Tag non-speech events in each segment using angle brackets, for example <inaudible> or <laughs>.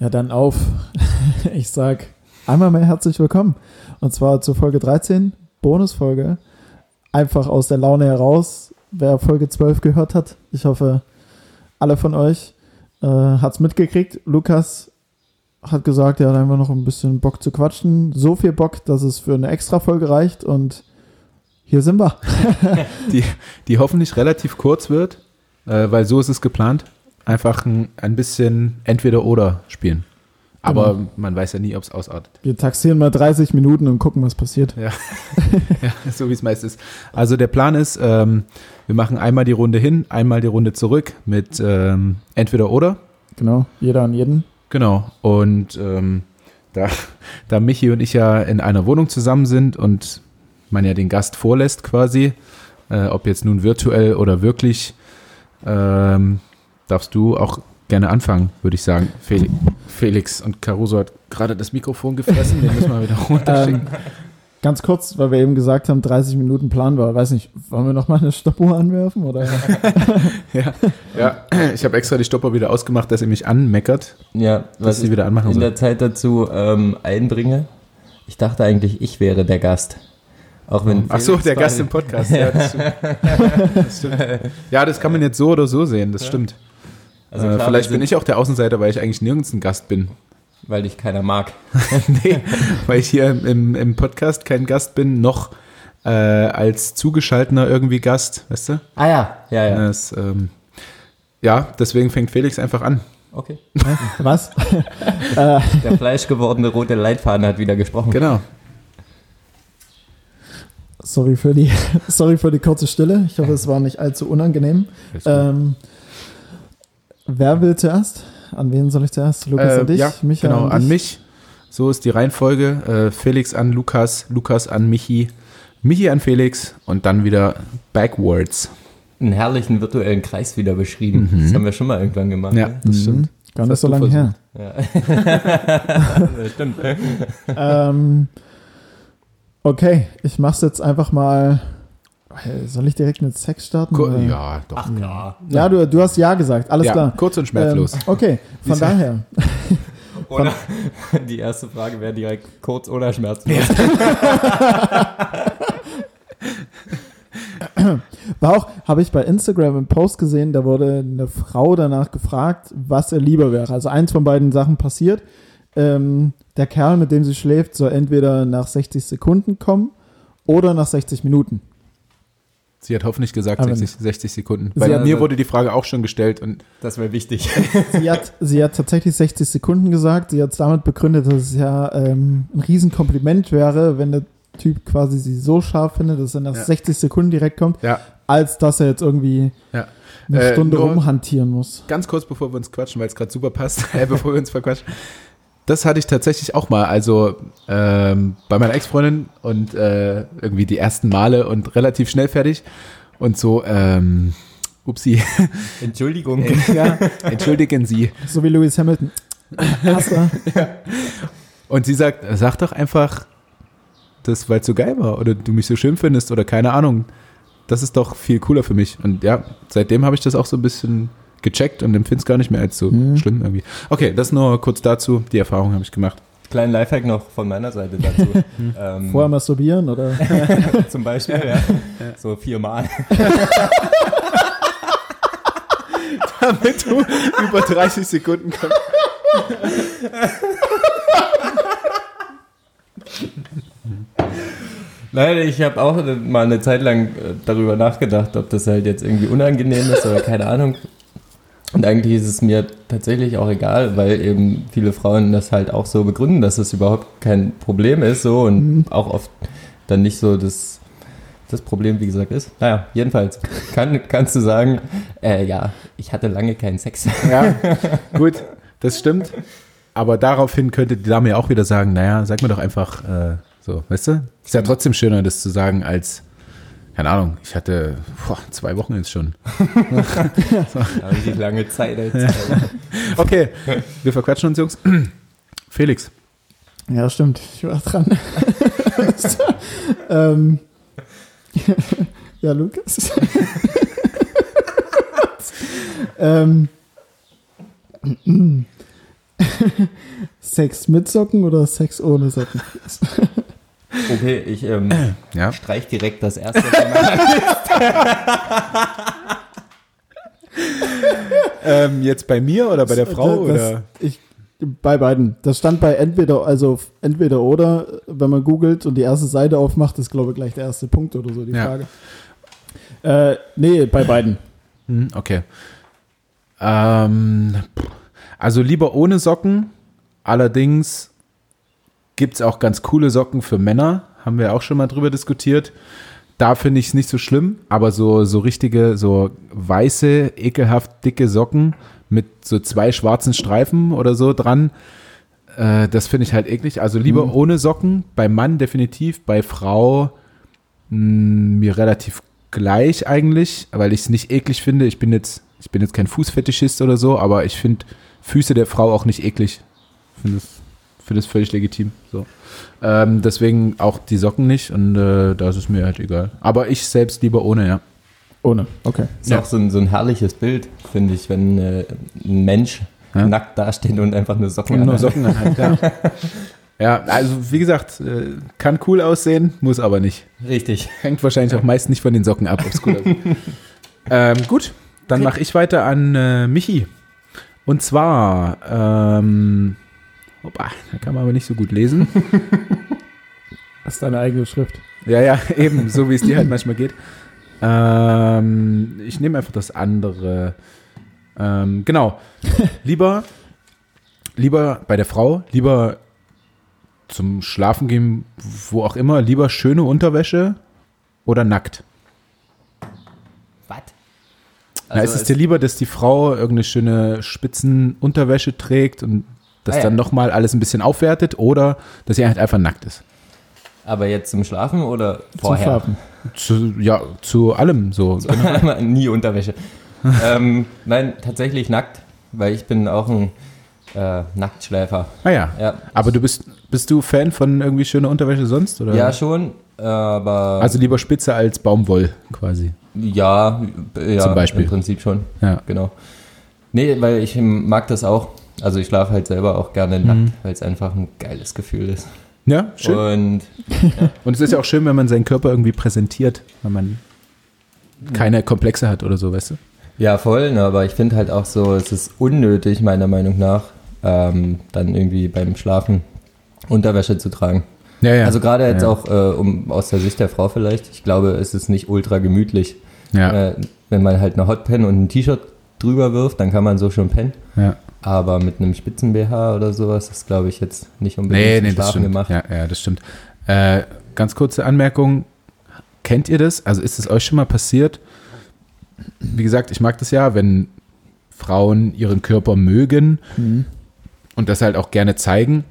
Ja, dann auf. <laughs> Ich sag einmal mehr herzlich willkommen. Und zwar zur Folge 13, Bonusfolge. Einfach aus der Laune heraus. Wer Folge 12 gehört hat, ich hoffe, alle von euch äh, hat es mitgekriegt. Lukas hat gesagt, er hat einfach noch ein bisschen Bock zu quatschen. So viel Bock, dass es für eine Extra-Folge reicht. Und hier sind wir. <laughs> <laughs> die, die hoffentlich relativ kurz wird, äh, weil so ist es geplant. Einfach ein, ein bisschen entweder-oder spielen. Aber genau. man weiß ja nie, ob es ausartet. Wir taxieren mal 30 Minuten und gucken, was passiert. Ja, <laughs> ja so wie es meist ist. Also der Plan ist, ähm, wir machen einmal die Runde hin, einmal die Runde zurück mit ähm, entweder oder. Genau, jeder an jeden. Genau. Und ähm, da, <laughs> da Michi und ich ja in einer Wohnung zusammen sind und man ja den Gast vorlässt quasi, äh, ob jetzt nun virtuell oder wirklich, ähm, darfst du auch gerne anfangen, würde ich sagen. Felix und Caruso hat gerade das Mikrofon gefressen, den müssen wir wieder <laughs> runterschicken. Ähm, ganz kurz, weil wir eben gesagt haben, 30 Minuten Plan war. Weiß nicht, wollen wir noch mal eine Stoppuhr anwerfen? Oder? <laughs> ja, ja, ich habe extra die Stoppuhr wieder ausgemacht, dass ihr mich anmeckert. Ja, was ich wieder anmachen in soll. der Zeit dazu ähm, einbringe. Ich dachte eigentlich, ich wäre der Gast. Auch wenn Ach so, der Gast im Podcast. Ja das, <laughs> das, stimmt. ja, das kann man jetzt so oder so sehen, das ja. stimmt. Also äh, klar, vielleicht bin ich auch der Außenseiter, weil ich eigentlich nirgends ein Gast bin. Weil dich keiner mag. <laughs> nee, weil ich hier im, im Podcast kein Gast bin, noch äh, als zugeschalteter irgendwie Gast, weißt du? Ah ja, ja, ja. Das, ähm, ja, deswegen fängt Felix einfach an. Okay. <laughs> Was? <laughs> der fleischgewordene rote Leitfaden hat wieder gesprochen. Genau. Sorry für die, sorry für die kurze Stille. Ich hoffe, es war nicht allzu unangenehm. Ähm, Wer will zuerst? An wen soll ich zuerst? Lukas äh, an dich? Ja, Micha genau, an, an mich. So ist die Reihenfolge. Äh, Felix an Lukas, Lukas an Michi, Michi an Felix und dann wieder backwards. Einen herrlichen virtuellen Kreis wieder beschrieben. Mhm. Das haben wir schon mal irgendwann gemacht. Ja, ne? das mhm. stimmt. Gar nicht so lange her. Ja. <laughs> das stimmt. ähm, okay, ich mach's jetzt einfach mal soll ich direkt mit Sex starten? Kur ja, doch. Ach, ja. Ja, du, du hast Ja gesagt, alles ja, klar. Kurz und schmerzlos. Ähm, okay, von daher. <laughs> Oder <laughs> die erste Frage wäre direkt kurz oder schmerzlos. <laughs> War auch, habe ich bei Instagram einen Post gesehen, da wurde eine Frau danach gefragt, was er lieber wäre. Also eins von beiden Sachen passiert. Ähm, der Kerl, mit dem sie schläft, soll entweder nach 60 Sekunden kommen oder nach 60 Minuten. Sie hat hoffentlich gesagt 60, 60, Sekunden. Bei mir wurde die Frage auch schon gestellt und das wäre wichtig. <laughs> sie, hat, sie hat tatsächlich 60 Sekunden gesagt. Sie hat es damit begründet, dass es ja ähm, ein Riesenkompliment wäre, wenn der Typ quasi sie so scharf findet, dass er nach ja. 60 Sekunden direkt kommt, ja. als dass er jetzt irgendwie ja. eine äh, Stunde rumhantieren muss. Ganz kurz, bevor wir uns quatschen, weil es gerade super passt, <laughs> äh, bevor wir uns verquatschen. Das hatte ich tatsächlich auch mal. Also ähm, bei meiner Ex-Freundin und äh, irgendwie die ersten Male und relativ schnell fertig. Und so, ähm, upsi. <laughs> Entschuldigung. <laughs> ja, entschuldigen Sie. So wie Lewis Hamilton. <laughs> Ja. Und sie sagt, sag doch einfach, das, weil es so geil war oder du mich so schön findest oder keine Ahnung. Das ist doch viel cooler für mich. Und ja, seitdem habe ich das auch so ein bisschen gecheckt und empfinde es gar nicht mehr als so mhm. schlimm irgendwie. Okay, das nur kurz dazu. Die Erfahrung habe ich gemacht. Kleinen Lifehack noch von meiner Seite dazu. <laughs> ähm, Vorher masturbieren oder? <laughs> zum Beispiel, ja. ja. So viermal. <laughs> Damit du über 30 Sekunden kommst. Nein, ich habe auch mal eine Zeit lang äh, darüber nachgedacht, ob das halt jetzt irgendwie unangenehm ist oder keine Ahnung. Und eigentlich ist es mir tatsächlich auch egal, weil eben viele Frauen das halt auch so begründen, dass es überhaupt kein Problem ist, so und mhm. auch oft dann nicht so das, das Problem, wie gesagt, ist. Naja, jedenfalls kann, kannst du sagen, äh, ja, ich hatte lange keinen Sex. Ja, <laughs> gut, das stimmt. Aber daraufhin könnte die Dame ja auch wieder sagen, naja, sag mir doch einfach äh, so, weißt du? Ist ja trotzdem schöner, das zu sagen, als keine Ahnung, ich hatte boah, zwei Wochen jetzt schon. <laughs> Richtig lange Zeit. Jetzt. <laughs> okay, wir verquatschen uns, Jungs. <clears throat> Felix. Ja, stimmt. Ich war dran. <laughs> ähm, ja, Lukas. ähm, Sex mit Socken oder Sex ohne Socken? Okay, ich ähm, <clears throat> Ja. streich direkt das erste. <laughs> Ähm, jetzt bei mir oder bei der Frau Das- oder? Ich, bei beiden. Das stand bei entweder, also entweder oder, wenn man googelt und die erste Seite aufmacht, ist glaube ich gleich der erste Punkt oder so die Ja. Frage. Äh, nee, bei beiden. Hm, okay. Ähm, also lieber ohne Socken. Allerdings gibt es auch ganz coole Socken für Männer. Haben wir auch schon mal drüber diskutiert. Da finde ich es nicht so schlimm, aber so, so richtige, so weiße, ekelhaft dicke Socken mit so zwei schwarzen Streifen oder so dran, äh, das finde ich halt eklig. Also lieber Mhm. ohne Socken. Bei Mann definitiv, bei Frau mh, mir relativ gleich eigentlich, weil ich es nicht eklig finde. Ich bin jetzt, ich bin jetzt kein Fußfetischist oder so, aber ich finde Füße der Frau auch nicht eklig. Finde es finde es völlig legitim. So. Ähm, deswegen auch die Socken nicht und äh, da ist es mir halt egal. Aber ich selbst lieber ohne, ja. Ohne, okay. Ist auch so ein, so ein herrliches Bild, finde ich, wenn äh, ein Mensch Ja. nackt dasteht und einfach nur Socken Und nur anhat. Socken anhat, ja. <laughs> ja, also wie gesagt, äh, kann cool aussehen, muss aber nicht. Richtig. Hängt wahrscheinlich auch meist nicht von den Socken ab, ob's cool aussieht. <laughs> ähm, gut, dann mache ich weiter an äh, Michi. Und zwar, ähm, opa, da kann man aber nicht so gut lesen. <laughs> Das ist deine eigene Schrift. ja, ja, <laughs> eben, so wie es dir halt manchmal geht. Ähm, ich nehme einfach das andere. Ähm, genau. <laughs> Lieber, lieber bei der Frau, lieber zum Schlafen gehen, wo auch immer, lieber schöne Unterwäsche oder nackt. Was? Na, ist es dir lieber, dass die Frau irgendeine schöne Spitzenunterwäsche trägt und das Ah, ja. dann nochmal alles ein bisschen aufwertet oder dass sie halt einfach nackt ist? aber jetzt zum Schlafen oder vorher? Zum Schlafen. Zu, ja, zu allem so. <laughs> Nie Unterwäsche. <laughs> ähm, nein, tatsächlich nackt, weil ich bin auch ein äh, Nacktschläfer. Ah ja. Ja, Aber du bist, bist du Fan von irgendwie schöner Unterwäsche sonst? Oder? ja schon, aber Also lieber Spitze als Baumwoll quasi. ja, ja, Zum Beispiel. im Prinzip schon, Ja. genau. Nee, weil ich mag das auch. Also ich schlafe halt selber auch gerne Mhm. nackt, weil es einfach ein geiles Gefühl ist. Ja, schön. Und <laughs> Und es ist ja auch schön, wenn man seinen Körper irgendwie präsentiert, wenn man keine Komplexe hat oder so, weißt du? Ja, voll, ne, aber ich finde halt auch so, es ist unnötig, meiner Meinung nach, ähm, dann irgendwie beim Schlafen Unterwäsche zu tragen. Ja, ja. Also gerade jetzt ja. auch äh, um, aus der Sicht der Frau vielleicht, ich glaube, es ist nicht ultra gemütlich. Ja, Äh, wenn man halt eine Hotpen und ein T-Shirt drüber wirft, dann kann man so schon pennen. Aber mit einem Spitzen-BH oder sowas ist, glaube ich, jetzt nicht unbedingt Nee, nee, das Schlafen stimmt. gemacht. Ja, ja, das stimmt. Äh, ganz kurze Anmerkung. Kennt ihr das? Also ist es euch schon mal passiert? Wie gesagt, ich mag das ja, wenn Frauen ihren Körper mögen Mhm. und das halt auch gerne zeigen.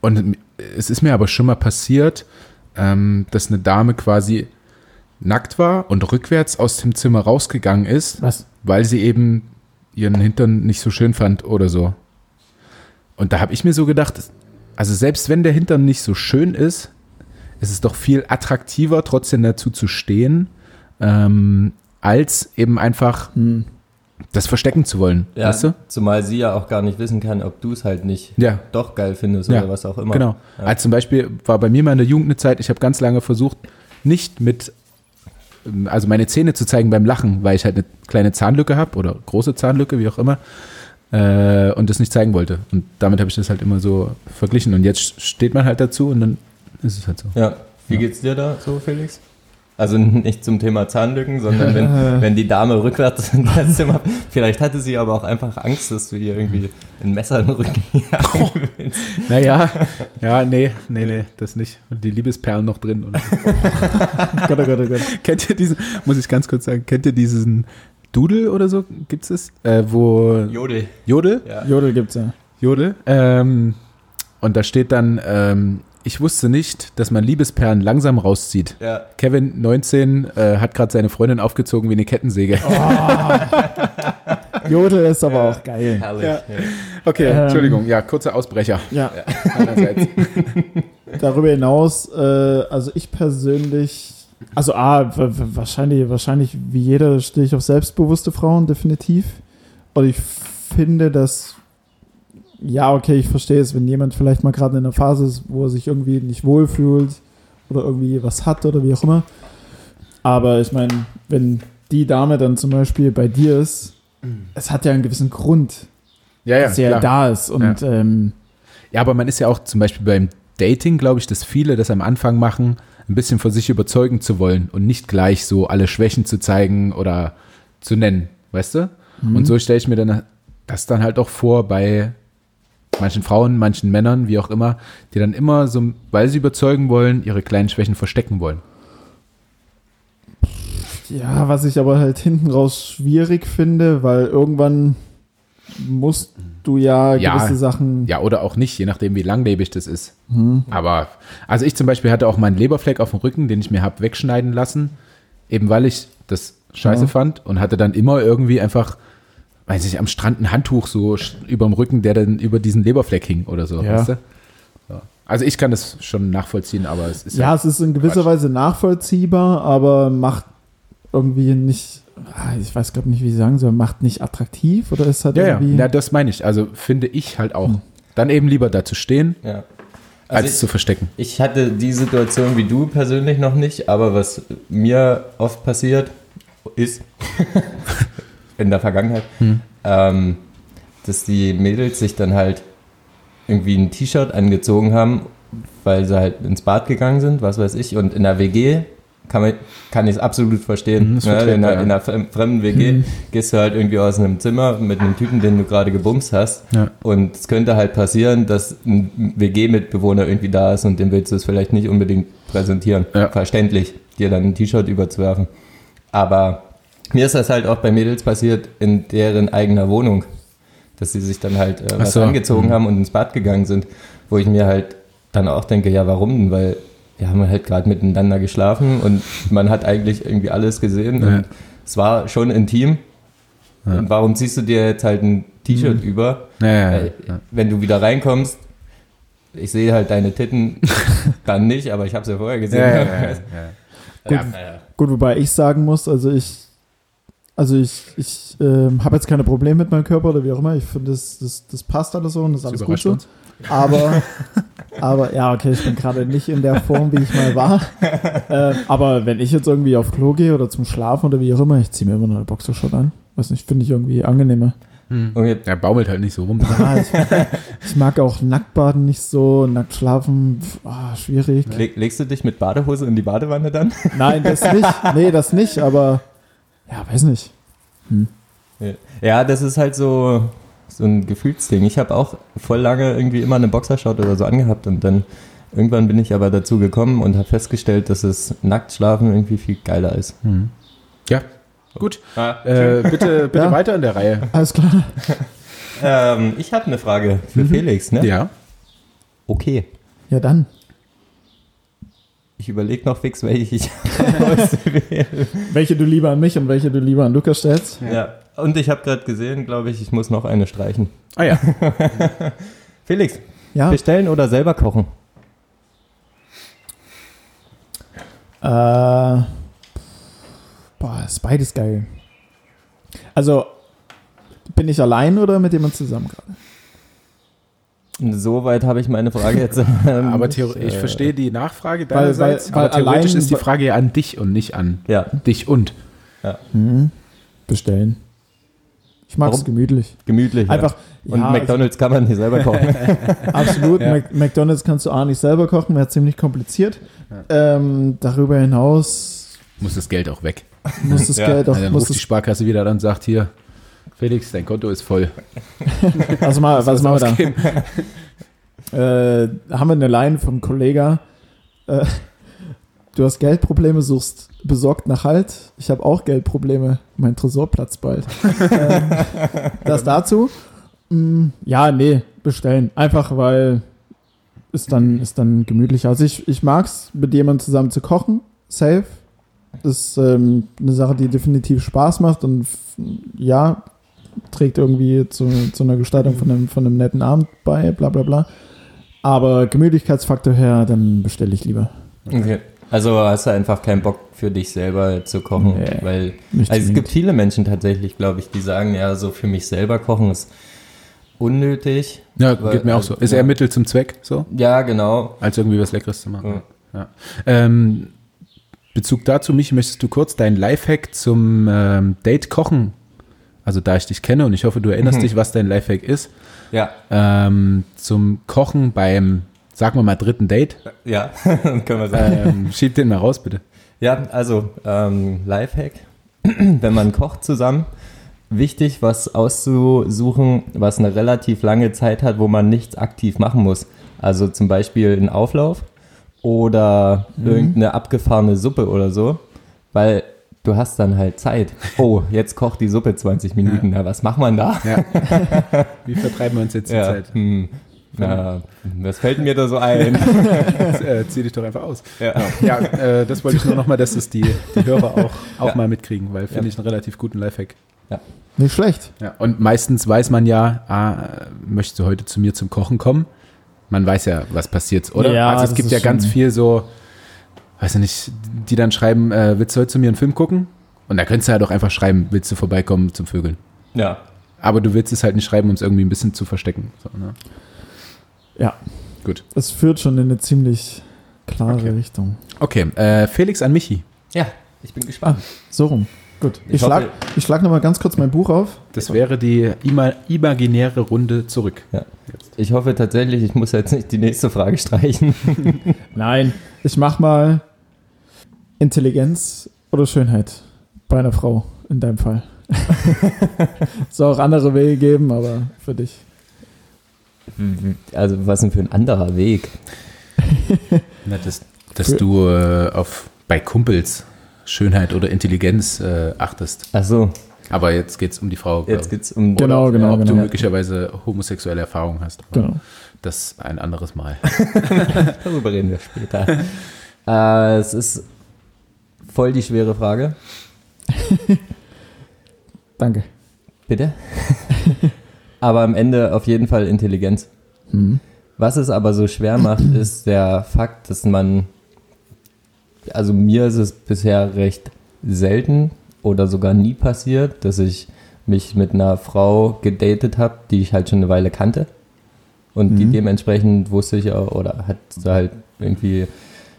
Und es ist mir aber schon mal passiert, ähm, dass eine Dame quasi nackt war und rückwärts aus dem Zimmer rausgegangen ist, Was? weil sie eben ihren Hintern nicht so schön fand oder so. Und da habe ich mir so gedacht, also selbst wenn der Hintern nicht so schön ist, ist es doch viel attraktiver, trotzdem dazu zu stehen, ähm, als eben einfach Hm. das verstecken zu wollen. Ja, Weißt du? Zumal sie ja auch gar nicht wissen kann, ob du es halt nicht Ja, doch geil findest Ja, oder was auch immer. genau. Ja. Als zum Beispiel war bei mir mal in der Jugend eine Zeit, ich habe ganz lange versucht, nicht mit, also meine Zähne zu zeigen beim Lachen, weil ich halt eine kleine Zahnlücke habe oder große Zahnlücke, wie auch immer, äh, und das nicht zeigen wollte. Und damit habe ich das halt immer so verglichen. Und jetzt steht man halt dazu und dann ist es halt so. Ja. Wie Ja. geht's dir da so, Felix? Also nicht zum Thema Zahnlücken, sondern wenn, <laughs> wenn die Dame rückwärts in das Zimmer. Vielleicht hatte sie aber auch einfach Angst, dass du ihr irgendwie ein Messer in den Rücken. <laughs> Naja, ja, nee, nee, nee, das nicht. Und die Liebesperlen noch drin. Und <laughs> Gott, oh Gott, oh Gott. kennt ihr diesen, muss ich ganz kurz sagen, kennt ihr diesen Doodle oder so? Gibt's es? Äh, wo Jodel. Jodel? Ja. Jodel gibt's ja. Jodel. Ähm, und da steht dann, ähm, ich wusste nicht, dass man Liebesperlen langsam rauszieht. Ja. Kevin, 19, äh, hat gerade seine Freundin aufgezogen wie eine Kettensäge. <laughs> Jodel ist aber auch geil. Herrlich. Ja. Ja. Okay, Ähm. Entschuldigung, ja, kurzer Ausbrecher. Ja, <laughs> darüber hinaus, äh, also ich persönlich, also A, wahrscheinlich, wahrscheinlich wie jeder stehe ich auf selbstbewusste Frauen, definitiv. Und ich finde, dass ja, okay, ich verstehe es, wenn jemand vielleicht mal gerade in einer Phase ist, wo er sich irgendwie nicht wohlfühlt oder irgendwie was hat oder wie auch immer. Aber ich meine, wenn die Dame dann zum Beispiel bei dir ist, es hat ja einen gewissen Grund, Ja, dass sie ja klar. da ist. Und ähm, Ja, aber man ist ja auch zum Beispiel beim Dating, glaube ich, dass viele das am Anfang machen, ein bisschen von sich überzeugen zu wollen und nicht gleich so alle Schwächen zu zeigen oder zu nennen, weißt du? Mhm. Und so stelle ich mir dann das dann halt auch vor bei manchen Frauen, manchen Männern, wie auch immer, die dann immer so, weil sie überzeugen wollen, ihre kleinen Schwächen verstecken wollen. Ja, was ich aber halt hinten raus schwierig finde, weil irgendwann musst du ja Ja, gewisse Sachen. Ja, oder auch nicht, je nachdem, wie langlebig das ist. Hm. Aber, also ich zum Beispiel hatte auch meinen Leberfleck auf dem Rücken, den ich mir habe wegschneiden lassen, eben weil ich das scheiße Ja. fand und hatte dann immer irgendwie einfach, weiß ich, am Strand ein Handtuch so überm Rücken, der dann über diesen Leberfleck hing oder so, Ja. weißt du? Ja. Also ich kann das schon nachvollziehen, aber es ist Ja, halt, es ist in gewisser Quatsch. Weise nachvollziehbar, aber macht irgendwie nicht, ah, ich weiß gerade nicht, wie ich sagen soll, macht nicht attraktiv oder ist halt ja, ja, irgendwie. ja, das meine ich. Also finde ich halt auch. Hm. Dann eben lieber da zu stehen, Ja. als Also zu verstecken. ich, ich hatte die Situation wie du persönlich noch nicht, aber was mir oft passiert ist, <laughs> in der Vergangenheit, Hm. ähm, dass die Mädels sich dann halt irgendwie ein T-Shirt angezogen haben, weil sie halt ins Bad gegangen sind, was weiß ich, und in der WG kann, man, kann ich es absolut verstehen. Mhm, ne? in, einer, ja. in einer fre- fremden WG Mhm. gehst du halt irgendwie aus einem Zimmer mit einem Typen, den du gerade gebumst hast. Ja. Und es könnte halt passieren, dass ein WG-Mitbewohner irgendwie da ist und dem willst du es vielleicht nicht unbedingt präsentieren. Ja. Verständlich, dir dann ein T-Shirt überzuwerfen. Aber mir ist das halt auch bei Mädels passiert in deren eigener Wohnung, dass sie sich dann halt äh, was so. angezogen Mhm. haben und ins Bad gegangen sind, wo ich mir halt dann auch denke, ja, warum denn? Weil wir haben halt gerade miteinander geschlafen und man hat eigentlich irgendwie alles gesehen Ja. und es war schon intim. Ja. Und warum ziehst du dir jetzt halt ein T-Shirt Mhm. über? Ja, ja, Weil, ja. Wenn du wieder reinkommst, ich sehe halt deine Titten <laughs> dann nicht, aber ich habe es ja vorher gesehen. Ja, ja, ja, ja. <laughs> Gut. Ja, Gut, wobei ich sagen muss, also ich, also ich, ich ähm, habe jetzt keine Probleme mit meinem Körper oder wie auch immer. Ich finde, das, das, das passt alles so und das ist alles gut so. Aber, <laughs> aber ja, okay, ich bin gerade nicht in der Form, wie ich mal war. Ähm, aber wenn ich jetzt irgendwie auf Klo gehe oder zum Schlafen oder wie auch immer, ich ziehe mir immer noch eine Boxershot an. Weiß nicht, finde ich irgendwie angenehmer. Hm. Okay. Er baumelt halt nicht so rum. Ja, ich, ich mag auch Nacktbaden nicht so, nackt schlafen, pf, ah, schwierig. Leg, legst du dich mit Badehose in die Badewanne dann? Nein, das nicht. Nee, das nicht, aber ja, weiß nicht. Ja, das ist halt so, so ein Gefühlsding. Ich habe auch voll lange irgendwie immer eine Boxershot oder so angehabt und dann irgendwann bin ich aber dazu gekommen und habe festgestellt, dass es nackt schlafen irgendwie viel geiler ist. Hm. Ja, gut. Ah, Äh, bitte bitte <laughs> Ja. weiter in der Reihe. Alles klar. <laughs> ähm, ich habe eine Frage für Mhm. Felix, ne? Ja. Okay. Ja, dann. Ich überlege noch fix, welche ich <laughs> auswähle. Welche du lieber an mich und welche du lieber an Lukas stellst. Ja. Und ich habe gerade gesehen, glaube ich, ich muss noch eine streichen. Ah ja. <laughs> Felix, Ja. bestellen oder selber kochen? Äh, boah, ist beides geil. Also, bin ich allein oder mit jemand zusammen gerade? Soweit habe ich meine Frage jetzt. <laughs> ähm, Aber theor- ich äh, verstehe die Nachfrage weil- deinerseits, weil aber theoretisch allein- ist die Frage ja an dich und nicht an Ja, dich und. Mhm. Bestellen. Ich mag es gemütlich. gemütlich. Einfach, ja. Und ja, McDonalds kann man nicht selber kochen. <laughs> Absolut. Ja. McDonalds kannst du A nicht selber kochen, wäre ziemlich kompliziert. Ähm, darüber hinaus Muss das Geld auch weg. muss das Ja. Geld auch, Ja, dann muss ruft die Sparkasse wieder an und sagt hier, Felix, dein Konto ist voll. <laughs> also mal, was machen wir da? Äh, haben wir eine Line vom Kollega. Äh, du hast Geldprobleme, suchst besorgt nach Halt. Ich habe auch Geldprobleme. Mein Tresor platzt bald. <laughs> ähm, das dazu. Mm, ja, nee, bestellen. Einfach weil ist dann, ist dann gemütlicher. Also ich, ich mag es, mit jemandem zusammen zu kochen. Safe. Ist ähm, eine Sache, die definitiv Spaß macht und ja, trägt irgendwie zu, zu einer Gestaltung von einem, von einem netten Abend bei, bla bla bla. Aber Gemütlichkeitsfaktor her, dann bestelle ich lieber. Okay. Also hast du einfach keinen Bock für dich selber zu kochen, Nee, weil also es gibt viele Menschen tatsächlich, glaube ich, die sagen, ja, so für mich selber kochen ist unnötig. Ja, Weil- geht mir auch so. Ist ja. eher Mittel zum Zweck, so, Ja, genau. als irgendwie was Leckeres zu machen. Ja. Ja. Ähm, Bezug dazu, Michi, möchtest du kurz dein Lifehack zum ähm, Date kochen? Also da ich dich kenne und ich hoffe, du erinnerst Mhm. dich, was dein Lifehack ist. Ja, Ähm, zum Kochen beim, sagen wir mal, dritten Date. ja, <laughs> können wir sagen. Ähm, schieb den mal raus, bitte. Ja, also ähm, Lifehack, <clears throat> wenn man kocht zusammen, wichtig, was auszusuchen, was eine relativ lange Zeit hat, wo man nichts aktiv machen muss. Also zum Beispiel einen Auflauf oder irgendeine abgefahrene Suppe oder so, weil du hast dann halt Zeit. Oh, jetzt kocht die Suppe 20 Minuten, na, was macht man da? Ja. <laughs> Wie vertreiben wir uns jetzt die Ja, Zeit? hm, na, was fällt mir da so ein? <laughs> <laughs> äh, zieh dich doch einfach aus. ja. Ja, äh, das wollte ich nur nochmal, dass es die, die Hörer auch, auch Ja. mal mitkriegen, weil finde Ja. ich einen relativ guten Lifehack. Nicht schlecht. Ja, und meistens weiß man ja, ah, möchtest du heute zu mir zum Kochen kommen? Man weiß ja, was passiert, oder? Ja, also es gibt ja ganz viel so, weiß ich nicht, die dann schreiben, äh, willst du heute zu mir einen Film gucken? Und da könntest du halt auch einfach schreiben, willst du vorbeikommen zum Vögeln? ja. Aber du willst es halt nicht schreiben, um es irgendwie ein bisschen zu verstecken. So, ne? Ja. Gut. Es führt schon in eine ziemlich klare Okay. Richtung. Okay, äh, Felix an Michi. Ja, ich bin gespannt. So rum. Gut. Ich, Ich schlag, hoffe- ich schlag nochmal ganz kurz mein Buch auf. Das wäre die ima imaginäre Runde zurück. Ich hoffe tatsächlich, ich muss jetzt nicht die nächste Frage streichen. <laughs> Nein. Ich mach mal Intelligenz oder Schönheit bei einer Frau, in deinem Fall. <laughs> Soll auch andere Wege geben, aber für dich. Also was denn für ein anderer Weg? Na, dass dass Für- du äh, auf, bei Kumpels Schönheit oder Intelligenz äh, achtest. Ach so, Aber jetzt geht es um die Frau. jetzt ich. geht's um Genau, Oder genau, ob du genau. möglicherweise homosexuelle Erfahrungen hast. Genau. Das ein anderes Mal. <laughs> Darüber reden wir später. <laughs> äh, es ist voll die schwere Frage. <laughs> Danke. Bitte? Aber am Ende auf jeden Fall Intelligenz. Mhm. Was es aber so schwer macht, <clears throat> ist der Fakt, dass man, also mir ist es bisher recht selten oder sogar nie passiert, dass ich mich mit einer Frau gedatet habe, die ich halt schon eine Weile kannte. Und die Mhm. dementsprechend wusste ich auch, oder hat halt irgendwie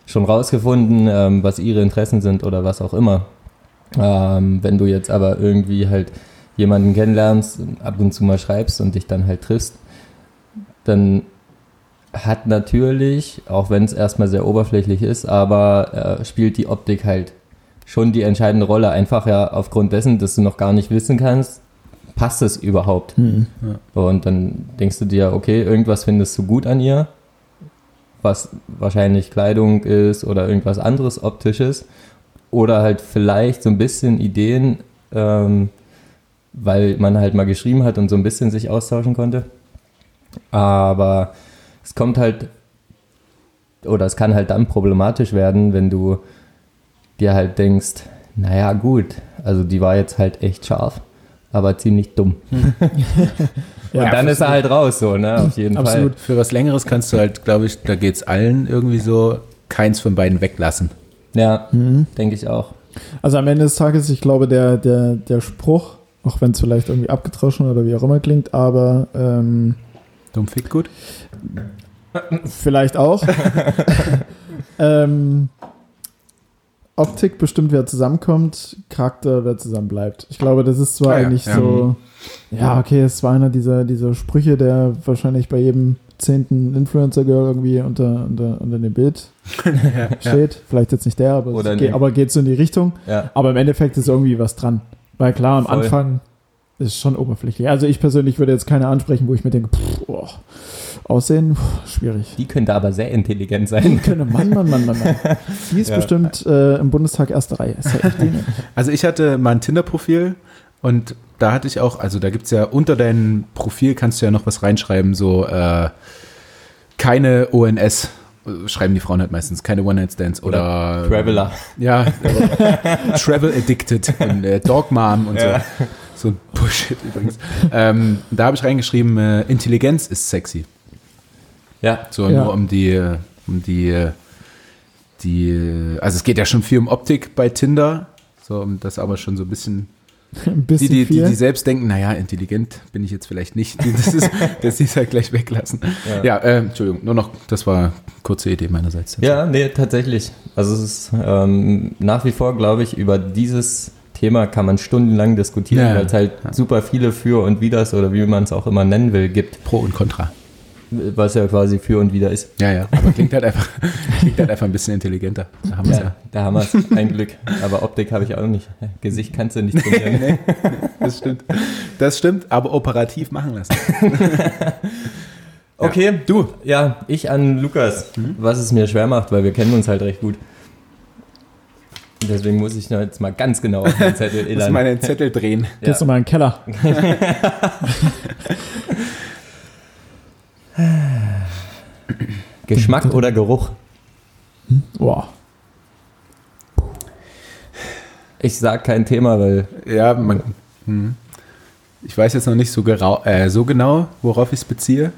schon rausgefunden, ähm, was ihre Interessen sind oder was auch immer. Ähm, wenn du jetzt aber irgendwie halt jemanden kennenlernst, und ab und zu mal schreibst und dich dann halt triffst, dann hat natürlich, auch wenn es erstmal sehr oberflächlich ist, aber äh, spielt die Optik halt schon die entscheidende Rolle. Einfach ja aufgrund dessen, dass du noch gar nicht wissen kannst, passt es überhaupt. Mhm. Und dann denkst du dir, okay, irgendwas findest du gut an ihr, was wahrscheinlich Kleidung ist oder irgendwas anderes optisches. Oder halt vielleicht so ein bisschen Ideen, ähm, weil man halt mal geschrieben hat und so ein bisschen sich austauschen konnte. Aber es kommt halt, oder es kann halt dann problematisch werden, wenn du dir halt denkst, naja gut, also die war jetzt halt echt scharf, aber ziemlich dumm. <laughs> Ja, und dann ist er halt raus, so, ne? Auf jeden Absolut. Für was Längeres kannst du halt, glaube ich, da geht es allen irgendwie so, keins von beiden weglassen. Fall. Ja, Mhm. denke ich auch. Also am Ende des Tages, ich glaube, der, der, der Spruch, auch wenn es vielleicht irgendwie abgetroschen oder wie auch immer klingt, aber ähm, Dumm fickt gut. vielleicht auch. <laughs> ähm, Optik bestimmt, wer zusammenkommt, Charakter, wer zusammen bleibt. Ich glaube, das ist zwar Ah ja, eigentlich ja. so, ja, okay, es war einer dieser, dieser Sprüche, der wahrscheinlich bei jedem zehnten Influencer-Girl irgendwie unter, unter, unter dem Bild <laughs> steht. Vielleicht jetzt nicht der, aber, geht, aber geht so in die Richtung. Ja. Aber im Endeffekt ist irgendwie was dran. Weil klar, am Voll. Anfang ist es schon oberflächlich. Also ich persönlich würde jetzt keine ansprechen, wo ich mir denke, pff, oh, Aussehen, pff, schwierig. Die könnte aber sehr intelligent sein. Könnte, Mann, Mann, Mann, Mann, Mann. <laughs> Die ist Ja. bestimmt äh, im Bundestag erste Reihe. Die. <laughs> Also ich hatte mal ein Tinder-Profil und da hatte ich auch, also da gibt es ja unter deinem Profil kannst du ja noch was reinschreiben, so äh, keine ONS, schreiben die Frauen halt meistens, keine One-Night-Stands oder, Traveler. Ja, <laughs> Travel Addicted und äh, Dog Mom und Ja. so. So ein Bullshit übrigens. ähm, da habe ich reingeschrieben, äh, Intelligenz ist sexy. Ja. So Ja. nur um die, äh, um die, äh, die, äh, also es geht ja schon viel um Optik bei Tinder, so um das aber schon so ein bisschen Die, die, die, die selbst denken, naja, intelligent bin ich jetzt vielleicht nicht. Die- Das ist, <laughs> das ist halt gleich weglassen. Ja, äh, Entschuldigung, nur noch, das war eine kurze Idee meinerseits. Ja, nee, tatsächlich. Also es ist ähm, nach wie vor, glaube ich, über dieses Thema kann man stundenlang diskutieren, Ja, weil es halt ja. super viele Für und Widers oder wie man es auch immer nennen will, gibt, Pro und Contra. Was ja quasi für und wider ist. Ja, ja, aber klingt halt einfach, <laughs> klingt halt einfach ein bisschen intelligenter. Da haben wir es Ja, ja. da haben wir es, ein Glück. Aber Optik habe ich auch nicht. Gesicht kannst du nicht trainieren. <laughs> Das stimmt. Das stimmt, aber operativ machen lassen. <laughs> Okay, Du, ja, ich an Lukas, was es mir schwer macht, weil wir kennen uns halt recht gut. Deswegen muss ich jetzt mal ganz genau auf den Zettel muss illern. meinen Zettel drehen. Gehst du mal in den Keller. Geschmack oder Geruch? Boah. Ich sag kein Thema, weil Ja, man, hm. ich weiß jetzt noch nicht so, gerau, äh, so genau, worauf ich es beziehe.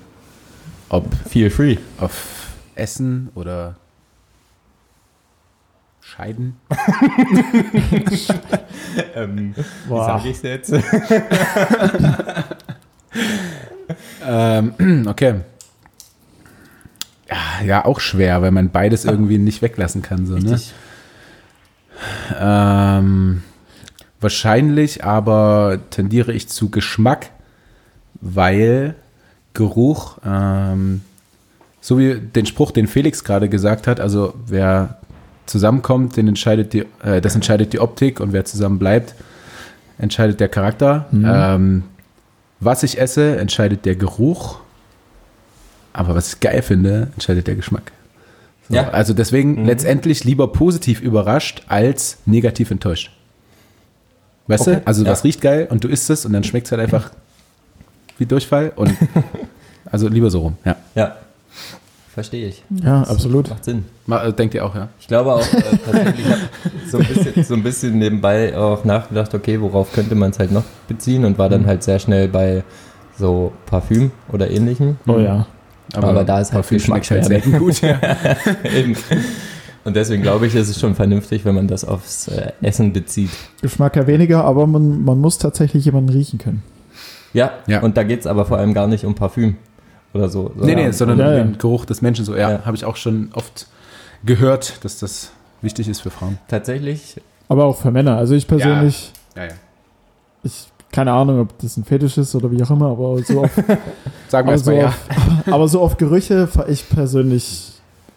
Ob feel free. auf Essen oder Scheiden. <laughs> Ähm, wie Boah. sag ich's jetzt? <laughs> Ähm, <clears throat> okay. Ja, ja, auch schwer, weil man beides <laughs> irgendwie nicht weglassen kann. So, ne? Ähm, wahrscheinlich aber tendiere ich zu Geschmack, weil Geruch, ähm, so wie den Spruch, den Felix gerade gesagt hat, also wer zusammenkommt, den entscheidet die, äh, das entscheidet die Optik und wer zusammen bleibt, entscheidet der Charakter. Mhm. Ähm, was ich esse, entscheidet der Geruch. Aber was ich geil finde, entscheidet der Geschmack. So, Ja. Also deswegen Mhm. letztendlich lieber positiv überrascht als negativ enttäuscht. Weißt Okay, du? Also ja. das riecht geil und du isst es und dann schmeckt es halt einfach <laughs> wie Durchfall. Und also lieber so rum. Ja. Ja, verstehe ich. Ja, absolut. Macht Sinn. Äh, Denkt ihr auch, ja? Ich glaube auch äh, tatsächlich, ich habe so, ein bisschen- so ein bisschen nebenbei auch nachgedacht, okay, worauf könnte man es halt noch beziehen und war Mhm. dann halt sehr schnell bei so Parfüm oder ähnlichem. Oh ja. Aber da ist halt Parfüm Geschmack selten <laughs> gut. Ja. <laughs> Eben. Und deswegen glaube ich, ist es schon vernünftig, wenn man das aufs äh, Essen bezieht. Geschmack ja weniger, aber man, man muss tatsächlich jemanden riechen können. Ja, Ja. und da geht es aber vor allem gar nicht um Parfüm oder so. Nee, nee, sondern Ja, ja. den Geruch des Menschen. So, ja, Ja. habe ich auch schon oft gehört, dass das wichtig ist für Frauen. Tatsächlich, Aber auch für Männer. Also ich persönlich, Ja, ja. ich keine Ahnung, ob das ein Fetisch ist oder wie auch immer, aber so auf, <laughs> Sagen wir aber so mal ja. auf, <laughs> aber so auf Gerüche fahre ich persönlich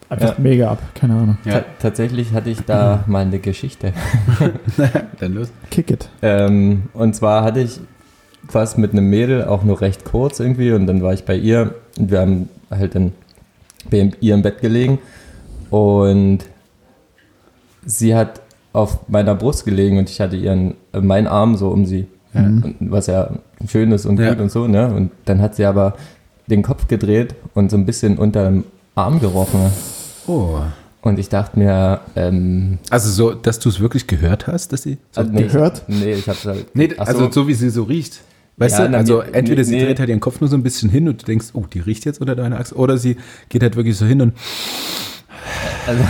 einfach Ja. mega ab. Keine Ahnung. Ja. ta tatsächlich hatte ich da mal eine Geschichte. <laughs> Dann los. Kick it. Ähm, und zwar hatte ich was mit einem Mädel, auch nur recht kurz irgendwie, und dann war ich bei ihr und wir haben halt dann bei ihr im Bett gelegen und sie hat auf meiner Brust gelegen und ich hatte ihren, äh, meinen Arm so um sie, Ja. und, was ja schön ist und Ja. gut und so, ne? Und dann hat sie aber den Kopf gedreht und so ein bisschen unter dem Arm gerochen. Oh. Und ich dachte mir, ähm, Also so, dass du es wirklich gehört hast, dass sie. So, also nee, gehört? Ich, nee, ich hab's halt. nee, also so wie sie so riecht. Weißt Ja, du, also nee, entweder nee, sie dreht halt ihren Kopf nur so ein bisschen hin und du denkst, oh, die riecht jetzt unter deiner Achse. Oder sie geht halt wirklich so hin und Also,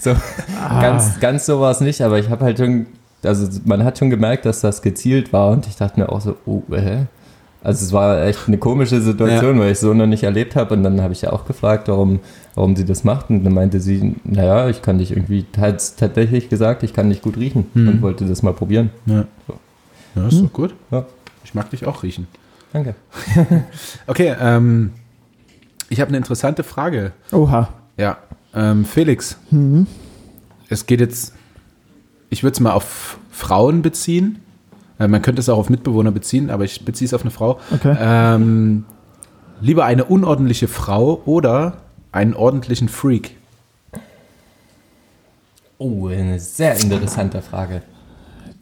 <laughs> so, Ah. ganz, ganz so war es nicht, aber ich habe halt schon, also man hat schon gemerkt, dass das gezielt war und ich dachte mir auch so, oh, hä? Also es war echt eine komische Situation, weil ich so noch nicht erlebt habe und dann habe ich ja auch gefragt, warum, warum sie das macht und dann meinte sie, naja, ich kann dich irgendwie, hat tatsächlich gesagt, ich kann dich gut riechen Mhm. und wollte das mal probieren. Ja, So. ja ist Hm. doch gut. Ja. Ich mag dich auch riechen. Danke. <laughs> Okay, ähm, ich habe eine interessante Frage. Oha. Ja, ähm, Felix, Hm. es geht jetzt, ich würde es mal auf Frauen beziehen. Äh, man könnte es auch auf Mitbewohner beziehen, aber ich beziehe es auf eine Frau. Okay. Ähm, lieber eine unordentliche Frau oder einen ordentlichen Freak? Oh, eine sehr interessante Frage.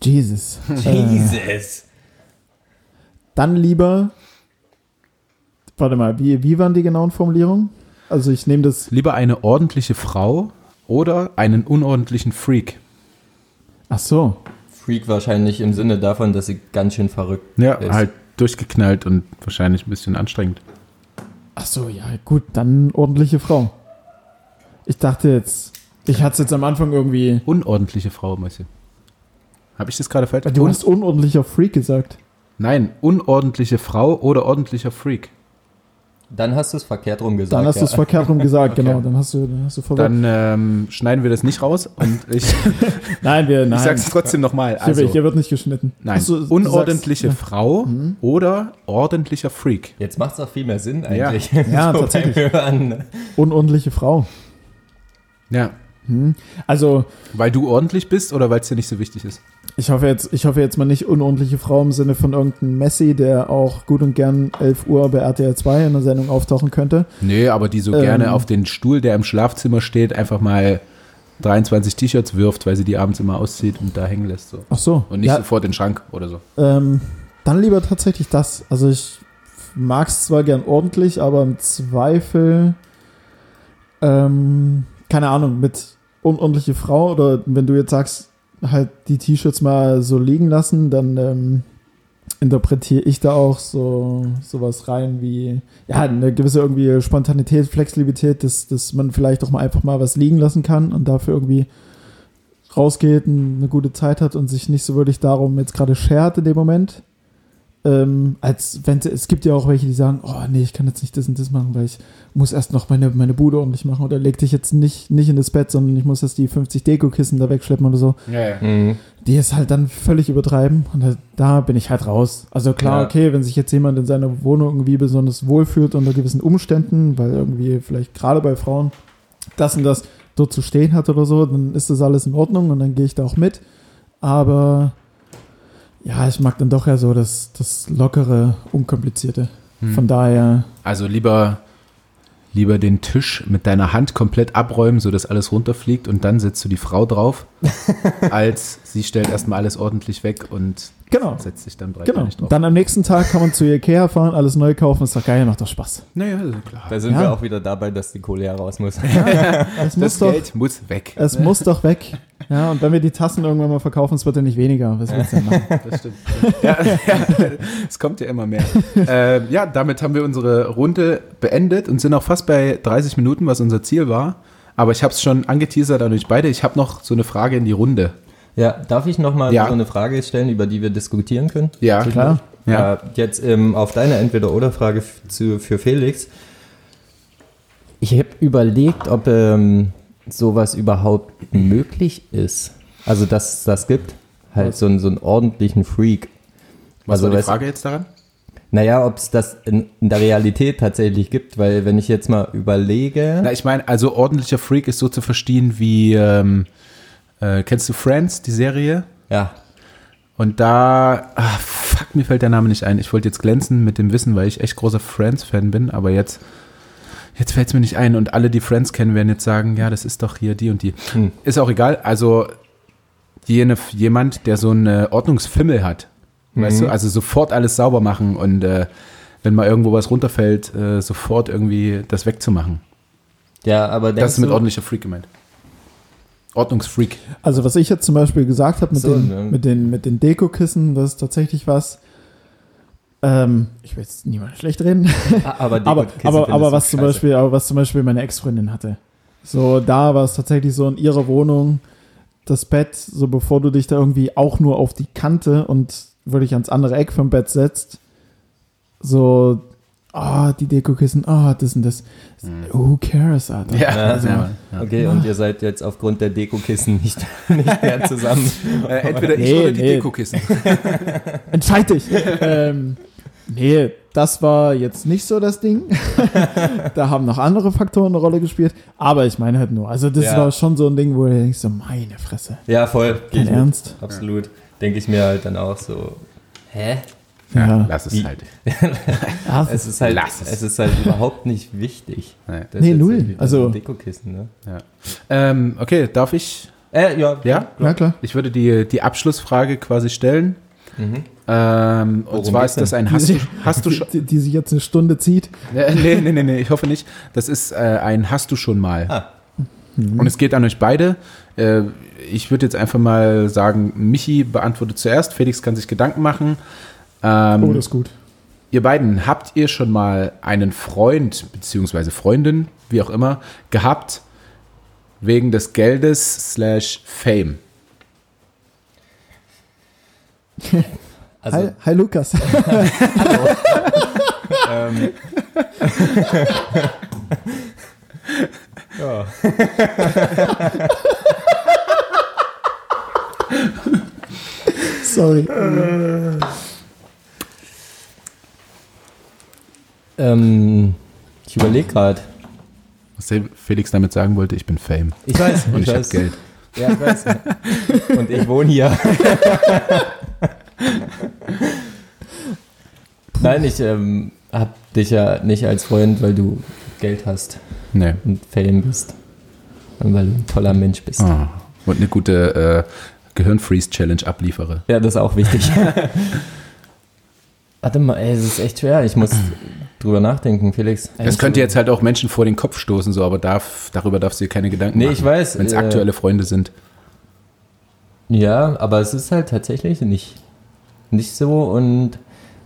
Jesus. Äh, Jesus. dann lieber. Warte mal, wie, wie waren die genauen Formulierungen? Also ich nehme das. Lieber eine ordentliche Frau oder einen unordentlichen Freak? Ach so. Freak wahrscheinlich im Sinne davon, dass sie ganz schön verrückt Ja, ist. halt durchgeknallt und wahrscheinlich ein bisschen anstrengend. Ach so, ja, gut, dann ordentliche Frau. Ich dachte jetzt, ich hatte es jetzt am Anfang irgendwie. Unordentliche Frau, du. Habe ich das gerade falsch Du hast unordentlicher Freak gesagt. Nein, unordentliche Frau oder ordentlicher Freak. Dann hast du es verkehrt rum gesagt. Dann hast ja. du es verkehrt rum gesagt, <laughs> Okay. genau. Dann hast du, dann hast du verwirrt. Dann ähm, schneiden wir das nicht raus und <laughs> ich, nein, wir, nein. ich sag's trotzdem nochmal. hier, Also, hier wird nicht geschnitten. nein, du unordentliche sagst- Frau oder ordentlicher Freak. Jetzt macht es auch viel mehr Sinn Ja. eigentlich. Ja, <laughs> So tatsächlich. ja, unordentliche Frau. Ja, Hm. Also, weil du ordentlich bist oder weil es dir nicht so wichtig ist. ich hoffe, jetzt, ich hoffe jetzt mal nicht unordentliche Frau im Sinne von irgendeinem Messi, der auch gut und gern 11 Uhr bei RTL 2 in der Sendung auftauchen könnte. Nee, aber die so Ähm. gerne auf den Stuhl, der im Schlafzimmer steht, einfach mal 23 T-Shirts wirft, weil sie die abends immer auszieht und da hängen lässt. So. Ach so. Und nicht ja, sofort in den Schrank oder so. ähm, dann lieber tatsächlich das. Also, ich mag es zwar gern ordentlich, aber im Zweifel, ähm, keine Ahnung, mit unordentliche Frau oder wenn du jetzt sagst, halt die T-Shirts mal so liegen lassen, dann ähm, interpretiere ich da auch so sowas rein wie ja eine gewisse irgendwie Spontanität, Flexibilität, dass, dass man vielleicht auch mal einfach mal was liegen lassen kann und dafür irgendwie rausgeht, eine gute Zeit hat und sich nicht so wirklich darum jetzt gerade schert in dem Moment. Ähm, als wenn es gibt ja auch welche, die sagen, oh nee, ich kann jetzt nicht das und das machen, weil ich muss erst noch meine, meine Bude ordentlich machen oder leg dich jetzt nicht, nicht in das Bett, sondern ich muss jetzt die 50 Deko-Kissen da wegschleppen oder so Ja, ja. Mhm. die es halt dann völlig übertreiben. Und da, da bin ich halt raus. Also klar, Ja. okay, wenn sich jetzt jemand in seiner Wohnung irgendwie besonders wohlfühlt unter gewissen Umständen, weil irgendwie vielleicht gerade bei Frauen das und das dort zu stehen hat oder so, dann ist das alles in Ordnung und dann gehe ich da auch mit. Aber ja, ich mag dann doch ja so das, das lockere, unkomplizierte. Hm. Von daher, Also lieber, lieber den Tisch mit deiner Hand komplett abräumen, sodass alles runterfliegt und dann setzt du die Frau drauf, <laughs> als sie stellt erstmal alles ordentlich weg und genau. setzt sich dann Genau. breitbeinig drauf. Dann am nächsten Tag kann man zu Ikea fahren, alles neu kaufen, ist doch geil, macht doch Spaß. naja, also klar. Da sind Ja. wir auch wieder dabei, dass die Kohle heraus muss. <laughs> Es muss Das doch, Geld muss weg. Es muss doch weg. Ja, und wenn wir die Tassen irgendwann mal verkaufen, es wird ja nicht weniger. Was willst du denn machen? Das stimmt. ja, <laughs> ja, es kommt ja immer mehr. ähm, ja, damit haben wir unsere Runde beendet und sind auch fast bei 30 Minuten, was unser Ziel war. Aber ich habe es schon angeteasert an euch beide. Ich habe noch so eine Frage in die Runde. Ja, darf ich nochmal Ja. so eine Frage stellen, über die wir diskutieren können? Ja, Klar. Ja. Ja, jetzt ähm, auf deine Entweder-Oder-Frage zu- für Felix. Ich habe überlegt, ob ähm, sowas überhaupt möglich ist. Also, dass es das gibt. Halt so, einen- so einen ordentlichen Freak. Was Also, war die Frage jetzt daran? Naja, ob es das in, in der Realität tatsächlich gibt, weil wenn ich jetzt mal überlege. Na, ich meine, also ordentlicher Freak ist so zu verstehen wie, ähm, äh, kennst du Friends, die Serie? ja, Und da, ah, fuck, mir fällt der Name nicht ein. Ich wollte jetzt glänzen mit dem Wissen, weil ich echt großer Friends-Fan bin, aber jetzt, jetzt fällt es mir nicht ein. Und alle, die Friends kennen, werden jetzt sagen, ja, das ist doch hier die und die. Hm. Ist auch egal. Also jene, jemand, der so einen Ordnungsfimmel hat, weißt Mhm. du, also sofort alles sauber machen und äh, wenn mal irgendwo was runterfällt, äh, sofort irgendwie das wegzumachen. ja, aber Das ist mit ordentlicher Freak gemeint. Ordnungsfreak. Also, was ich jetzt zum Beispiel gesagt habe mit, So, den, ne? mit den, mit den Dekokissen, das ist tatsächlich was. Ähm, ich will jetzt niemand schlecht reden. Aber, <laughs> aber, aber, aber was zum scheiße. Beispiel, aber was zum Beispiel meine Ex-Freundin hatte. So, da war es tatsächlich so in ihrer Wohnung, das Bett, so bevor du dich da irgendwie auch nur auf die Kante und wirklich ans andere Eck vom Bett setzt, so, ah, die Dekokissen, ah, das und das. Who cares, Alter? Ja, Also, ja, ja. Okay, und ihr seid jetzt aufgrund der Dekokissen nicht, <laughs> nicht mehr zusammen. <laughs> Äh, entweder ich Nee, oder die nee. Dekokissen. <laughs> Entscheid dich. ähm, nee, das war jetzt nicht so das Ding. da haben noch andere Faktoren eine Rolle gespielt. Aber ich meine halt nur, also das Ja. war schon so ein Ding, wo du denkst, so meine Fresse. Ja, voll. Geh Kein ich mit. Ernst? Absolut. Denke ich mir halt dann auch so. Hä? Ja, Ja. lass es Wie- halt. <laughs> Es ist halt, Lass es. es ist halt überhaupt nicht wichtig. <laughs> Nee. Nee, null. Also- Dekokissen, ne? Ähm, okay, darf ich? Äh, ja. Ja? ja, klar. Ich würde die, die Abschlussfrage quasi stellen. Mhm. Ähm, und Worum zwar ist das ein Hast du, hast du die, schon. die, die sich jetzt eine Stunde zieht. Äh, nee, nee, nee, nee, ich hoffe nicht. Das ist äh, ein Hast du schon mal. Ah. Und es geht an euch beide. Äh, ich würde jetzt einfach mal sagen, Michi beantwortet zuerst, Felix kann sich Gedanken machen. Ähm, Oh, das ist gut. Ihr beiden, habt ihr schon mal einen Freund beziehungsweise Freundin, wie auch immer, gehabt wegen des Geldes slash Fame? <laughs> Also, hi, hi Lukas. hallo. <laughs> ähm. <laughs> ja. Sorry. Ähm, ich überlege gerade. Was der Felix damit sagen wollte, ich bin Fame. Ich weiß, Und ich, habe weiß. Geld. Ja, ich weiß. Und ich wohne hier. <laughs> Nein, ich ähm, hab dich ja nicht als Freund, weil du Geld hast Nee. und Fame bist. Und weil du ein toller Mensch bist. Ah. Und eine gute äh, Gehirnfreeze-Challenge abliefere. Ja, das ist auch wichtig. <laughs> Warte mal, ey, es ist echt schwer. Ich muss drüber nachdenken, Felix. Das könnte jetzt halt auch Menschen vor den Kopf stoßen, so, aber darf, darüber darfst du dir keine Gedanken Nee, machen. ich weiß, Wenn es äh, aktuelle Freunde sind. Ja, aber es ist halt tatsächlich nicht, nicht so und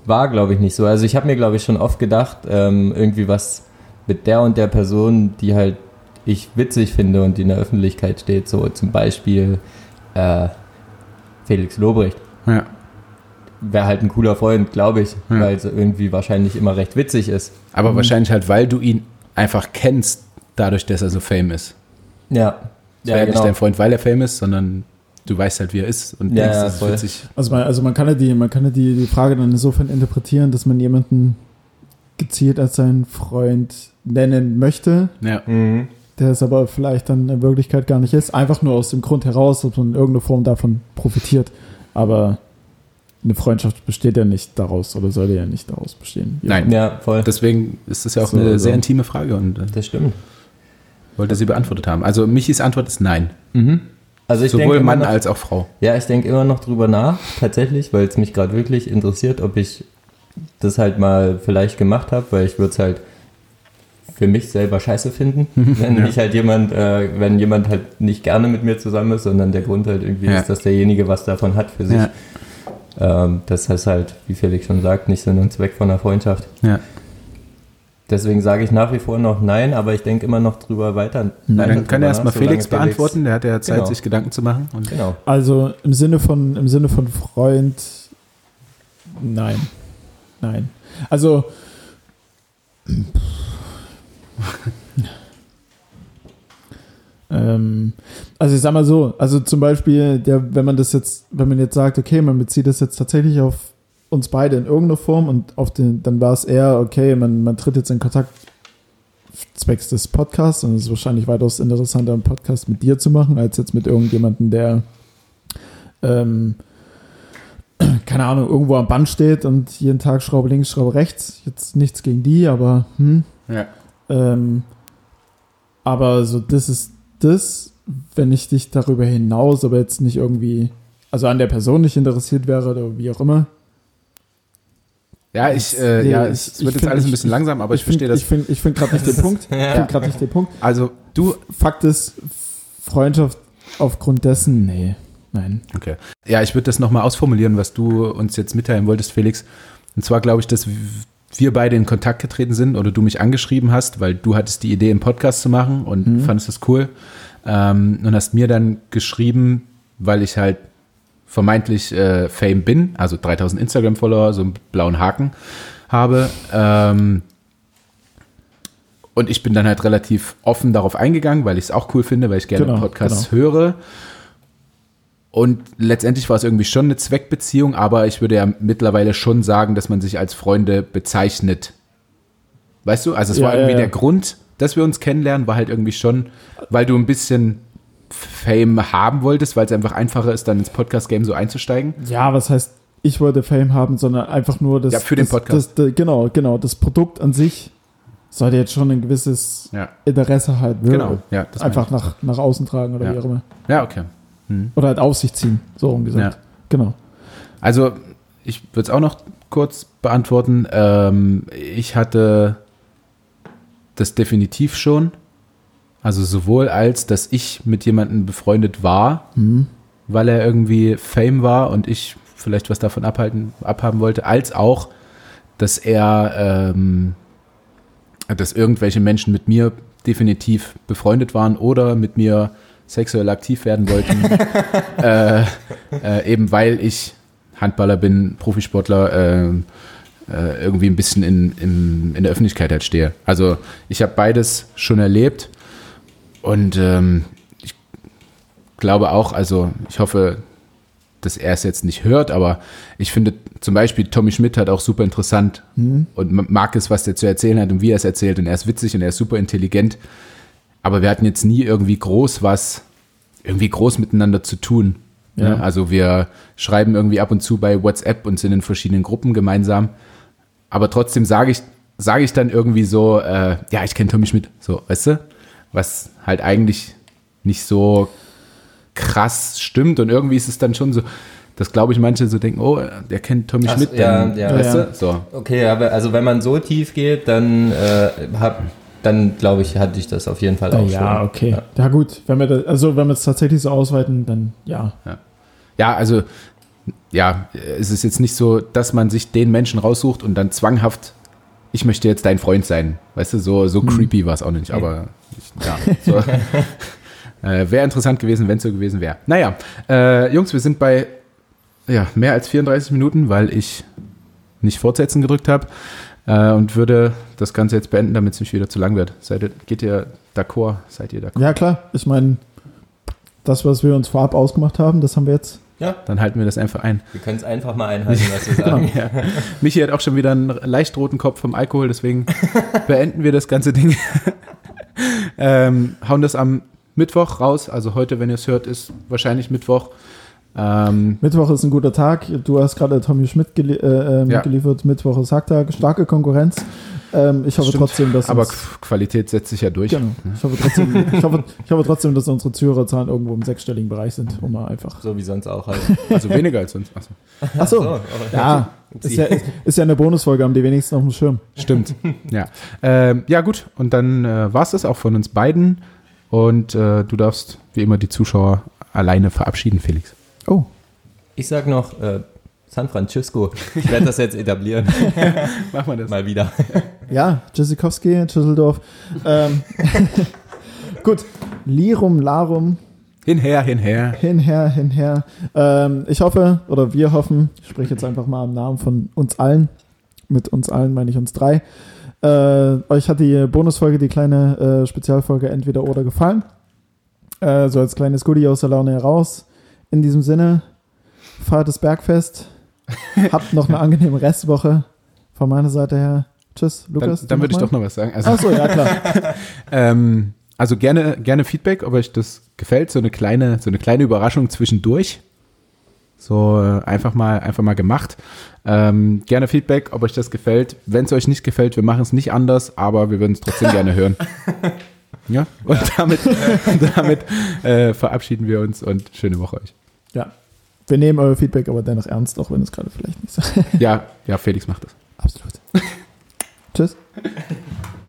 war, glaube ich, nicht so. Also ich habe mir, glaube ich, schon oft gedacht, ähm, irgendwie was mit der und der Person, die halt ich witzig finde und die in der Öffentlichkeit steht, so zum Beispiel äh, Felix Lobrecht. Ja. Wäre halt ein cooler Freund, glaube ich, Ja. weil es irgendwie wahrscheinlich immer recht witzig ist. Aber wahrscheinlich halt, weil du ihn einfach kennst, dadurch, dass er so fame ist. Ja, wäre ja nicht dein Freund, weil er fame ist, sondern du weißt halt, wie er ist und Ja, denkst, ja, das ist voll. witzig. Also man, also man kann ja, die, man kann ja die, die Frage dann insofern interpretieren, dass man jemanden gezielt als seinen Freund nennen möchte, Ja. Mhm. Der es aber vielleicht dann in Wirklichkeit gar nicht ist. Einfach nur aus dem Grund heraus, dass man in irgendeiner Form davon profitiert. Aber eine Freundschaft besteht ja nicht daraus oder sollte ja nicht daraus bestehen. Nein. Ja, voll. Deswegen ist das ja auch So, eine so. sehr intime Frage und äh, Das stimmt. wollte sie beantwortet haben. Also Michis Antwort ist nein. Also ich denke Sowohl Mann noch- als auch Frau. Ja, ich denke immer noch drüber nach, tatsächlich, weil es mich gerade wirklich interessiert, ob ich das halt mal vielleicht gemacht habe, weil ich würde es halt für mich selber scheiße finden, <laughs> wenn Ja. mich halt jemand, äh, wenn jemand halt nicht gerne mit mir zusammen ist, sondern der Grund halt irgendwie Ja. ist, dass derjenige was davon hat für sich. Ja. Ähm, das heißt halt, wie Felix schon sagt, nicht Sinn und Zweck von einer Freundschaft. Ja. Deswegen sage ich nach wie vor noch nein, aber ich denke immer noch drüber weiter. Na, dann kann drüber erstmal Felix beantworten, der hat ja Zeit, Genau. sich Gedanken zu machen. Und Genau. Also im Sinne von im Sinne von Freund, nein, nein. Also <laughs> ähm, also ich sag mal so, also zum Beispiel, der, wenn man das jetzt, wenn man jetzt sagt, okay, man bezieht das jetzt tatsächlich auf uns beide in irgendeiner Form und auf den, dann war es eher, okay, man, man tritt jetzt in Kontakt zwecks des Podcasts und es ist wahrscheinlich weitaus interessanter, einen Podcast mit dir zu machen, als jetzt mit irgendjemandem, der ähm, <clears throat> keine Ahnung, irgendwo am Band steht und jeden Tag Schraube links, Schraube rechts. Jetzt nichts gegen die, aber hm. ja. Ähm, aber so, das ist das, wenn ich dich darüber hinaus, aber jetzt nicht irgendwie, also an der Person nicht interessiert wäre oder wie auch immer. Ja, ich, äh, Nee, ja, ich- es, wird jetzt alles ein ich- bisschen langsam, aber ich, verstehe das. Ich finde ich find gerade nicht den <laughs> Punkt. Ich finde gerade nicht den Punkt. also, du, Fakt ist, Freundschaft aufgrund dessen, nee, nein. okay. Ja, ich würde das nochmal ausformulieren, was du uns jetzt mitteilen wolltest, Felix. Und zwar glaube ich, dass wir beide in Kontakt getreten sind oder du mich angeschrieben hast, weil du hattest die Idee, einen Podcast zu machen und Mhm. fandest das cool. Ähm, und hast mir dann geschrieben, weil ich halt vermeintlich äh, Fame bin, also 3000 Instagram-Follower, so einen blauen Haken habe. Ähm, und ich bin dann halt relativ offen darauf eingegangen, weil ich es auch cool finde, weil ich gerne Genau, Podcasts höre. Und letztendlich war es irgendwie schon eine Zweckbeziehung, aber ich würde ja mittlerweile schon sagen, dass man sich als Freunde bezeichnet. Weißt du? Also es Ja, war irgendwie ja, ja. der Grund, dass wir uns kennenlernen, war halt irgendwie schon, weil du ein bisschen Fame haben wolltest, weil es einfach einfacher ist, dann ins Podcast-Game so einzusteigen. Ja, was heißt, ich wollte Fame haben, sondern einfach nur das. Ja, für den das, Podcast. Das, das, genau, genau. Das Produkt an sich sollte jetzt schon ein gewisses Interesse halt genau. Ja, das einfach nach, nach außen tragen oder wie auch immer. Ja, okay. Hm. Oder halt auf sich ziehen, so umgesagt. Ja. Genau. Also, ich würde es auch noch kurz beantworten. Ähm, ich hatte das definitiv schon. Also sowohl als, dass ich mit jemandem befreundet war, Mhm. weil er irgendwie Fame war und ich vielleicht was davon abhalten, abhaben wollte, als auch, dass er, ähm, dass irgendwelche Menschen mit mir definitiv befreundet waren oder mit mir sexuell aktiv werden wollten, <laughs> äh, äh, eben weil ich Handballer bin, Profisportler, äh, äh, irgendwie ein bisschen in, in, in der Öffentlichkeit halt stehe. Also ich habe beides schon erlebt und ähm, ich glaube auch, also ich hoffe, dass er es jetzt nicht hört, aber ich finde zum Beispiel Tommy Schmidt hat auch super interessant Mhm. und mag es, was der zu erzählen hat und wie er es erzählt und er ist witzig und er ist super intelligent. Aber wir hatten jetzt nie irgendwie groß was, irgendwie groß miteinander zu tun. Ja. Ne? Also wir schreiben irgendwie ab und zu bei WhatsApp und sind in verschiedenen Gruppen gemeinsam. Aber trotzdem sage ich, sage ich dann irgendwie so, äh, ja, ich kenne Tommy Schmidt, so, weißt du? Was halt eigentlich nicht so krass stimmt und irgendwie ist es dann schon so, dass glaube ich manche so denken, oh, der kennt Tommy Ach, Schmidt, ja, dann, ja. weißt Ja. du? So. Okay, aber also wenn man so tief geht, dann äh, hab, dann glaube ich, hatte ich das auf jeden Fall auch ja, schon. okay. Ja. Ja. gut, wenn wir das, also wenn wir es tatsächlich so ausweiten, dann ja. Ja, also, ja, es ist jetzt nicht so, dass man sich den Menschen raussucht und dann zwanghaft, ich möchte jetzt dein Freund sein. Weißt du, so, so creepy war es auch nicht, aber ich, ja, so. <laughs> äh, wäre interessant gewesen, wenn es so gewesen wäre. Naja, äh, Jungs, wir sind bei ja, mehr als 34 Minuten, weil ich nicht fortsetzen gedrückt habe äh, und würde das Ganze jetzt beenden, damit es nicht wieder zu lang wird. Seid ihr, geht ihr d'accord? Seid ihr d'accord? Ja, klar. Ich meine, das, was wir uns vorab ausgemacht haben, das haben wir jetzt. Ja, Dann halten wir das einfach ein. wir können es einfach mal einhalten, was wir sagen. <laughs> Ja. Michi hat auch schon wieder einen leicht roten Kopf vom Alkohol, deswegen <laughs> beenden wir das ganze Ding. <laughs> ähm, hauen das am Mittwoch raus. Also heute, wenn ihr es hört, ist wahrscheinlich Mittwoch. Ähm, Mittwoch ist ein guter Tag. Du hast gerade Tommy Schmidt gelie äh, ähm, Ja. geliefert. Mittwoch ist Hacktag. Starke Konkurrenz. Ähm, ich hoffe Stimmt. trotzdem, dass aber Qualität setzt sich ja durch. genau. ich, hoffe trotzdem, ich, hoffe, ich hoffe trotzdem, dass unsere Zuhörerzahlen irgendwo im sechsstelligen Bereich sind, um mal einfach. So wie sonst auch halt. Also weniger als sonst. Achso. Achso, So, ja, ist ja, ist, ist ja eine Bonusfolge, haben die wenigsten auf dem Schirm. Stimmt. ja. Ähm, ja, gut. Und dann äh, war es das auch von uns beiden. Und äh, du darfst wie immer die Zuschauer alleine verabschieden, Felix. Oh, Ich sag noch äh, San Francisco. Ich werde das jetzt etablieren. <laughs> Machen wir das. Mal wieder. <laughs> ja, Tschüssikowski, Tschüsseldorf. Ähm, <laughs> gut, Lirum, Larum, Hinher, hinher. hinher, hinher. Ähm, ich hoffe, oder wir hoffen, ich spreche jetzt einfach mal im Namen von uns allen, mit uns allen meine ich uns drei, äh, euch hat die Bonusfolge, die kleine äh, Spezialfolge entweder oder gefallen. Äh, so als kleines Goodie aus der Laune heraus. In diesem Sinne, feiert das Bergfest. <laughs> Habt noch eine angenehme Restwoche von meiner Seite her. Tschüss, Dann, Lukas. dann würde ich doch noch was sagen. Also, Achso, ja klar. <laughs> Ähm, also gerne, gerne Feedback, ob euch das gefällt. So eine kleine, so eine kleine Überraschung zwischendurch. So äh, einfach mal, einfach mal gemacht. Ähm, gerne Feedback, ob euch das gefällt. Wenn es euch nicht gefällt, wir machen es nicht anders, aber wir würden es trotzdem gerne hören. <laughs> Ja, und damit, damit äh, verabschieden wir uns und schöne Woche euch. Ja. Wir nehmen euer Feedback aber dennoch ernst, auch wenn es gerade vielleicht nicht so Ja, ja, Felix macht das. Absolut. <laughs> Tschüss.